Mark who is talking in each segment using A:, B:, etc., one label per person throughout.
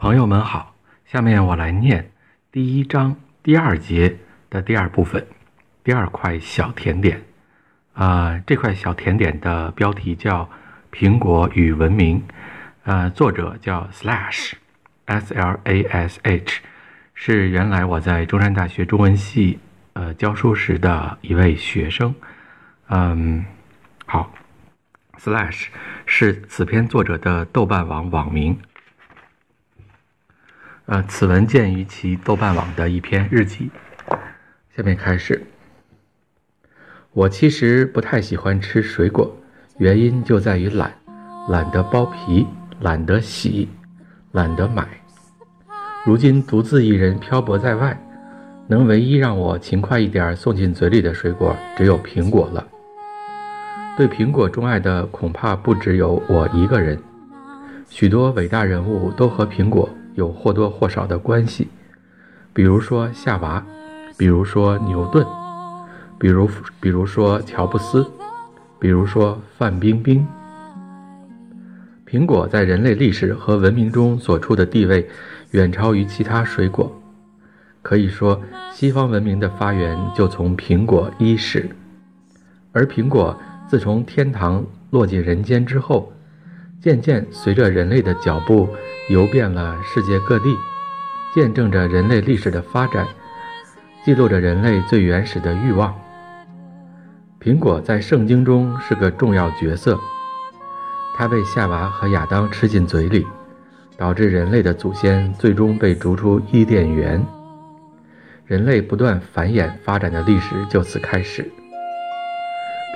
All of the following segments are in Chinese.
A: 朋友们好，下面我来念第一章第二节的第二部分，第二块小甜点。啊，这块小甜点的标题叫《苹果与文明》，呃，作者叫 Slash，S L A S H，是原来我在中山大学中文系呃教书时的一位学生。嗯，好，Slash 是此篇作者的豆瓣网网名。呃，此文见于其豆瓣网的一篇日记。下面开始。我其实不太喜欢吃水果，原因就在于懒，懒得剥皮，懒得洗，懒得买。如今独自一人漂泊在外，能唯一让我勤快一点送进嘴里的水果，只有苹果了。对苹果钟爱的恐怕不只有我一个人，许多伟大人物都和苹果。有或多或少的关系，比如说夏娃，比如说牛顿，比如比如说乔布斯，比如说范冰冰。苹果在人类历史和文明中所处的地位，远超于其他水果。可以说，西方文明的发源就从苹果伊始，而苹果自从天堂落进人间之后。渐渐随着人类的脚步游遍了世界各地，见证着人类历史的发展，记录着人类最原始的欲望。苹果在圣经中是个重要角色，它被夏娃和亚当吃进嘴里，导致人类的祖先最终被逐出伊甸园，人类不断繁衍发展的历史就此开始。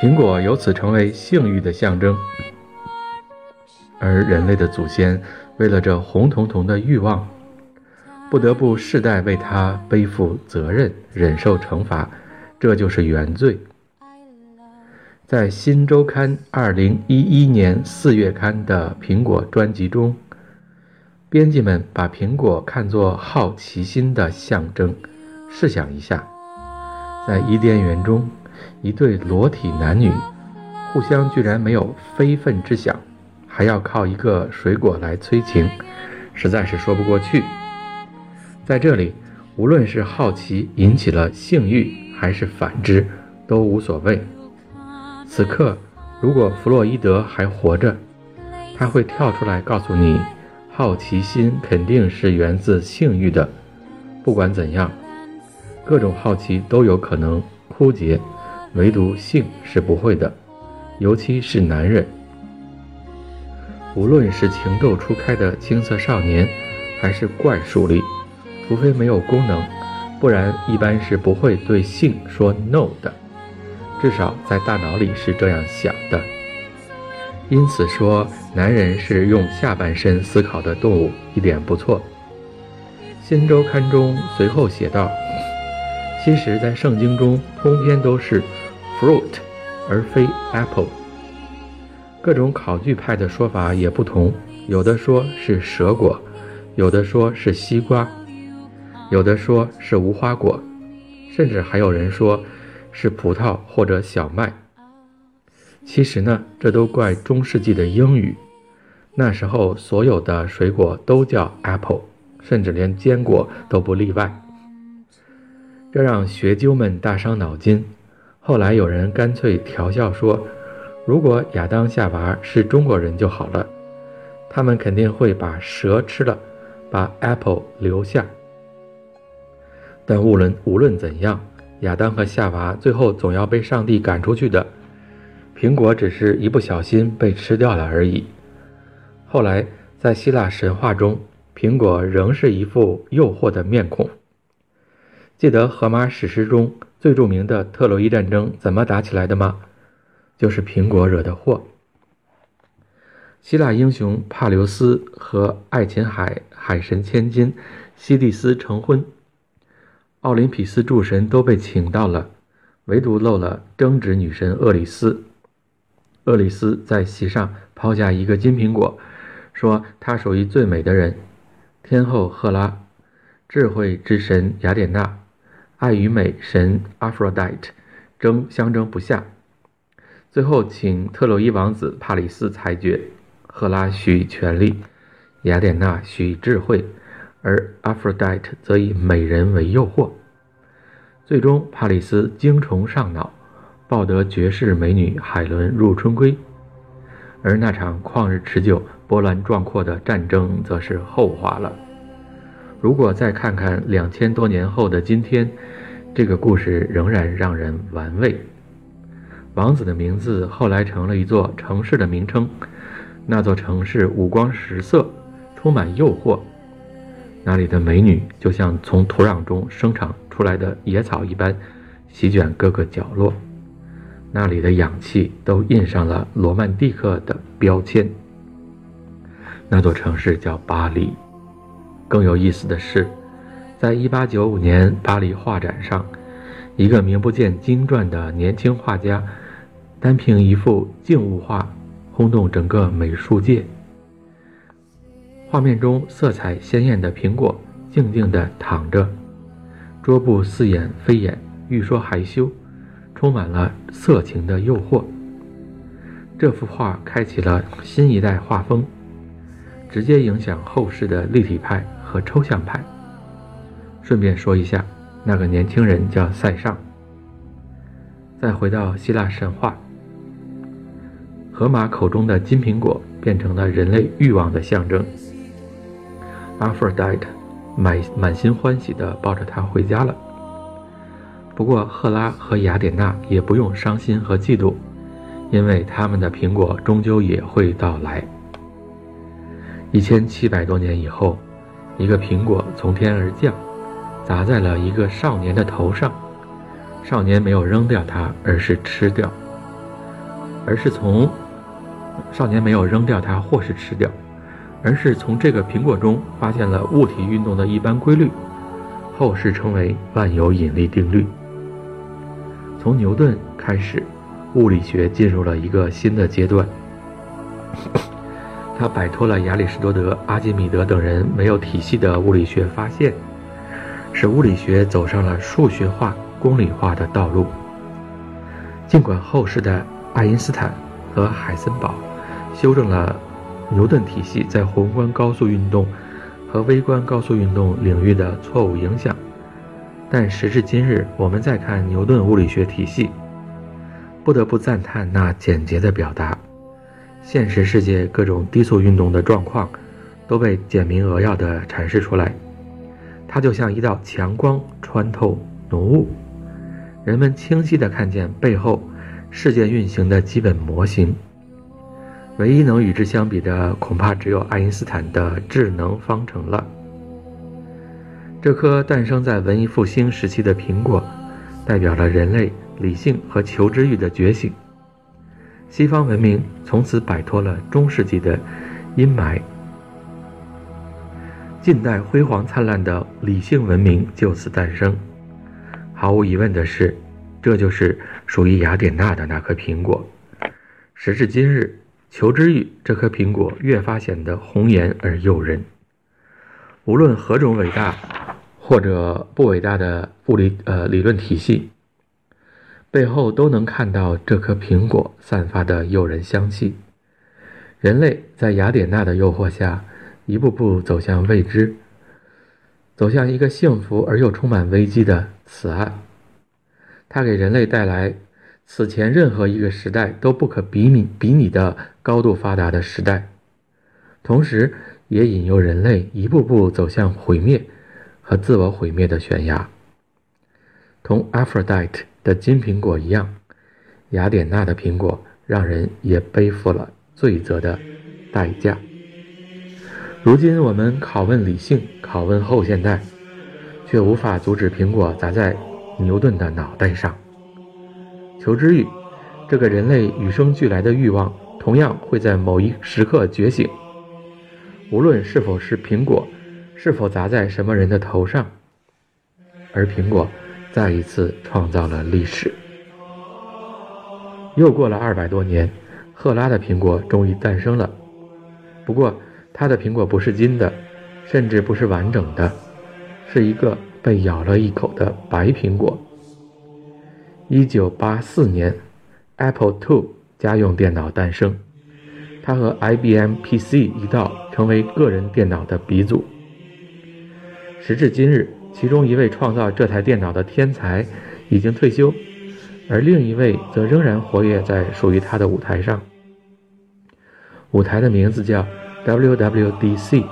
A: 苹果由此成为性欲的象征。而人类的祖先为了这红彤彤的欲望，不得不世代为他背负责任、忍受惩罚，这就是原罪。在《新周刊》二零一一年四月刊的苹果专辑中，编辑们把苹果看作好奇心的象征。试想一下，在伊甸园中，一对裸体男女互相居然没有非分之想。还要靠一个水果来催情，实在是说不过去。在这里，无论是好奇引起了性欲，还是反之，都无所谓。此刻，如果弗洛伊德还活着，他会跳出来告诉你，好奇心肯定是源自性欲的。不管怎样，各种好奇都有可能枯竭，唯独性是不会的，尤其是男人。无论是情窦初开的青涩少年，还是怪树力，除非没有功能，不然一般是不会对性说 no 的。至少在大脑里是这样想的。因此说，男人是用下半身思考的动物，一点不错。新周刊中随后写道：“其实，在圣经中，通篇都是 fruit，而非 apple。”各种考据派的说法也不同，有的说是蛇果，有的说是西瓜，有的说是无花果，甚至还有人说是葡萄或者小麦。其实呢，这都怪中世纪的英语，那时候所有的水果都叫 apple，甚至连坚果都不例外。这让学究们大伤脑筋。后来有人干脆调笑说。如果亚当夏娃是中国人就好了，他们肯定会把蛇吃了，把 apple 留下。但无论无论怎样，亚当和夏娃最后总要被上帝赶出去的。苹果只是一不小心被吃掉了而已。后来在希腊神话中，苹果仍是一副诱惑的面孔。记得荷马史诗中最著名的特洛伊战争怎么打起来的吗？就是苹果惹的祸。希腊英雄帕留斯和爱琴海海神千金西蒂斯成婚，奥林匹斯诸神都被请到了，唯独漏了争执女神厄里斯。厄里斯在席上抛下一个金苹果，说她属于最美的人，天后赫拉，智慧之神雅典娜，爱与美神阿弗洛狄特，争相争不下。最后，请特洛伊王子帕里斯裁决，赫拉需全力，雅典娜许智慧，而 Aphrodite 则以美人为诱惑。最终，帕里斯精虫上脑，抱得绝世美女海伦入春闺。而那场旷日持久、波澜壮阔的战争则是后话了。如果再看看两千多年后的今天，这个故事仍然让人玩味。王子的名字后来成了一座城市的名称，那座城市五光十色，充满诱惑。那里的美女就像从土壤中生长出来的野草一般，席卷各个角落。那里的氧气都印上了罗曼蒂克的标签。那座城市叫巴黎。更有意思的是，在1895年巴黎画展上，一个名不见经传的年轻画家，单凭一幅静物画，轰动整个美术界。画面中色彩鲜艳的苹果静静地躺着，桌布似眼非眼，欲说还休。充满了色情的诱惑。这幅画开启了新一代画风，直接影响后世的立体派和抽象派。顺便说一下，那个年轻人叫塞尚。再回到希腊神话，河马口中的金苹果变成了人类欲望的象征。Aphrodite 满满心欢喜地抱着它回家了。不过，赫拉和雅典娜也不用伤心和嫉妒，因为他们的苹果终究也会到来。一千七百多年以后，一个苹果从天而降，砸在了一个少年的头上。少年没有扔掉它，而是吃掉，而是从少年没有扔掉它或是吃掉，而是从这个苹果中发现了物体运动的一般规律，后世称为万有引力定律。从牛顿开始，物理学进入了一个新的阶段。他摆脱了亚里士多德、阿基米德等人没有体系的物理学发现，使物理学走上了数学化、公理化的道路。尽管后世的爱因斯坦和海森堡修正了牛顿体系在宏观高速运动和微观高速运动领域的错误影响。但时至今日，我们再看牛顿物理学体系，不得不赞叹那简洁的表达。现实世界各种低速运动的状况都被简明扼要地阐释出来。它就像一道强光穿透浓雾，人们清晰地看见背后事件运行的基本模型。唯一能与之相比的，恐怕只有爱因斯坦的智能方程了。这颗诞生在文艺复兴时期的苹果，代表了人类理性和求知欲的觉醒。西方文明从此摆脱了中世纪的阴霾，近代辉煌灿烂的理性文明就此诞生。毫无疑问的是，这就是属于雅典娜的那颗苹果。时至今日，求知欲这颗苹果越发显得红颜而诱人。无论何种伟大。或者不伟大的物理呃理论体系背后，都能看到这颗苹果散发的诱人香气。人类在雅典娜的诱惑下，一步步走向未知，走向一个幸福而又充满危机的此岸。它给人类带来此前任何一个时代都不可比拟比拟的高度发达的时代，同时也引诱人类一步步走向毁灭。和自我毁灭的悬崖，同 Aphrodite 的金苹果一样，雅典娜的苹果让人也背负了罪责的代价。如今我们拷问理性，拷问后现代，却无法阻止苹果砸在牛顿的脑袋上。求知欲，这个人类与生俱来的欲望，同样会在某一时刻觉醒。无论是否是苹果。是否砸在什么人的头上？而苹果再一次创造了历史。又过了二百多年，赫拉的苹果终于诞生了。不过，她的苹果不是金的，甚至不是完整的，是一个被咬了一口的白苹果。一九八四年，Apple II 家用电脑诞生，它和 IBM PC 一道。成为个人电脑的鼻祖。时至今日，其中一位创造这台电脑的天才已经退休，而另一位则仍然活跃在属于他的舞台上。舞台的名字叫 WWDC。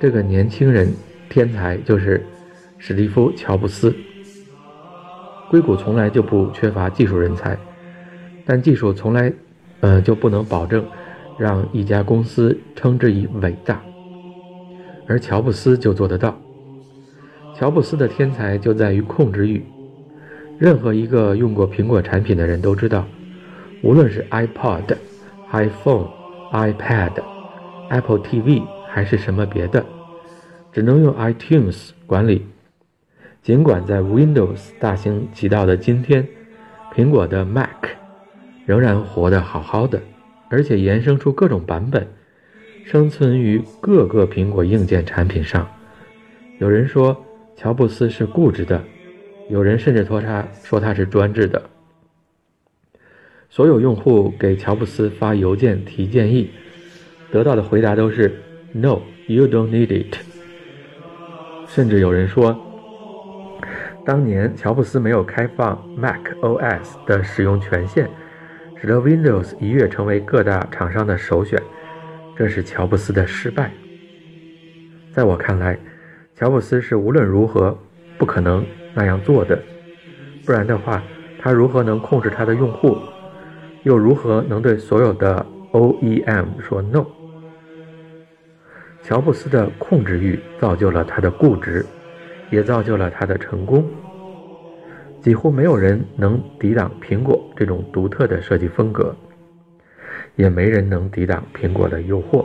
A: 这个年轻人天才就是史蒂夫·乔布斯。硅谷从来就不缺乏技术人才，但技术从来，呃，就不能保证让一家公司称之以伟大。而乔布斯就做得到。乔布斯的天才就在于控制欲。任何一个用过苹果产品的人都知道，无论是 iPod、iPhone、iPad、Apple TV 还是什么别的，只能用 iTunes 管理。尽管在 Windows 大行其道的今天，苹果的 Mac 仍然活得好好的，而且衍生出各种版本。生存于各个苹果硬件产品上。有人说乔布斯是固执的，有人甚至说他说他是专制的。所有用户给乔布斯发邮件提建议，得到的回答都是 “No, you don't need it。”甚至有人说，当年乔布斯没有开放 Mac OS 的使用权限，使得 Windows 一跃成为各大厂商的首选。这是乔布斯的失败。在我看来，乔布斯是无论如何不可能那样做的，不然的话，他如何能控制他的用户，又如何能对所有的 OEM 说 no？乔布斯的控制欲造就了他的固执，也造就了他的成功。几乎没有人能抵挡苹果这种独特的设计风格。也没人能抵挡苹果的诱惑，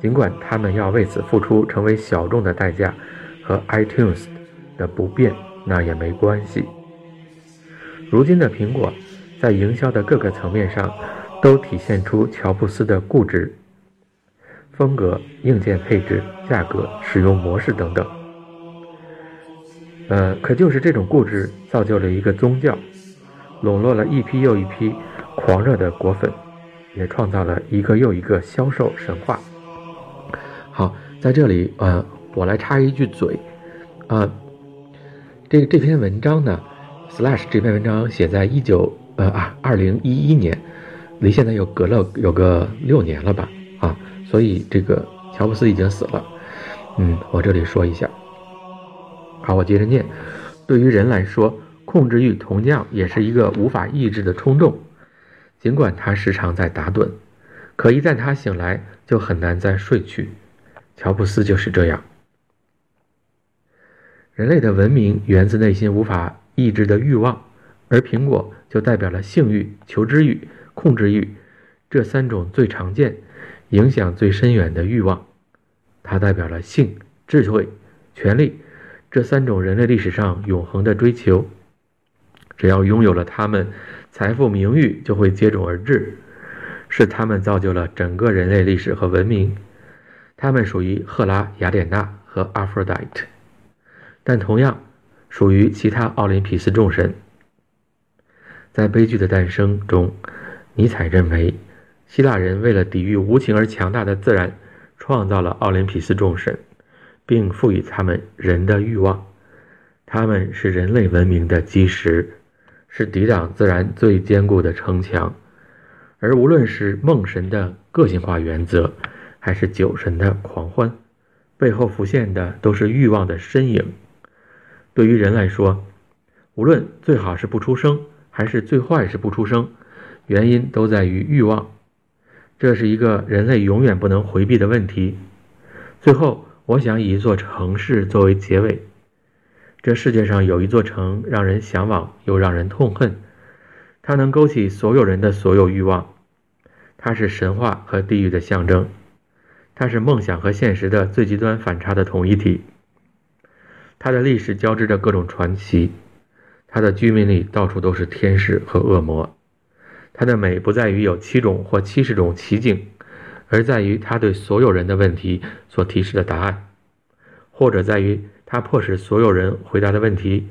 A: 尽管他们要为此付出成为小众的代价和 iTunes 的不便，那也没关系。如今的苹果在营销的各个层面上都体现出乔布斯的固执，风格、硬件配置、价格、使用模式等等。呃，可就是这种固执造就了一个宗教，笼络了一批又一批狂热的果粉。也创造了一个又一个销售神话。好，在这里，呃，我来插一句嘴，啊，这这篇文章呢，Slash 这篇文章写在一九呃啊二零一一年，离现在又隔了有个六年了吧？啊，所以这个乔布斯已经死了。嗯，我这里说一下。好，我接着念。对于人来说，控制欲同样也是一个无法抑制的冲动。尽管他时常在打盹，可一旦他醒来，就很难再睡去。乔布斯就是这样。人类的文明源自内心无法抑制的欲望，而苹果就代表了性欲、求知欲、控制欲这三种最常见、影响最深远的欲望。它代表了性、智慧、权力这三种人类历史上永恒的追求。只要拥有了它们。财富、名誉就会接踵而至，是他们造就了整个人类历史和文明。他们属于赫拉、雅典娜和阿弗洛 t 特，但同样属于其他奥林匹斯众神。在《悲剧的诞生》中，尼采认为，希腊人为了抵御无情而强大的自然，创造了奥林匹斯众神，并赋予他们人的欲望。他们是人类文明的基石。是抵挡自然最坚固的城墙，而无论是梦神的个性化原则，还是酒神的狂欢，背后浮现的都是欲望的身影。对于人来说，无论最好是不出生，还是最坏是不出生，原因都在于欲望。这是一个人类永远不能回避的问题。最后，我想以一座城市作为结尾。这世界上有一座城，让人向往又让人痛恨。它能勾起所有人的所有欲望。它是神话和地狱的象征。它是梦想和现实的最极端反差的统一体。它的历史交织着各种传奇。它的居民里到处都是天使和恶魔。它的美不在于有七种或七十种奇景，而在于他对所有人的问题所提示的答案，或者在于。他迫使所有人回答的问题，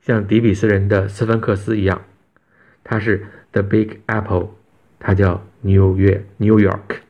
A: 像迪比斯人的斯芬克斯一样。它是 The Big Apple，它叫纽约 （New York）。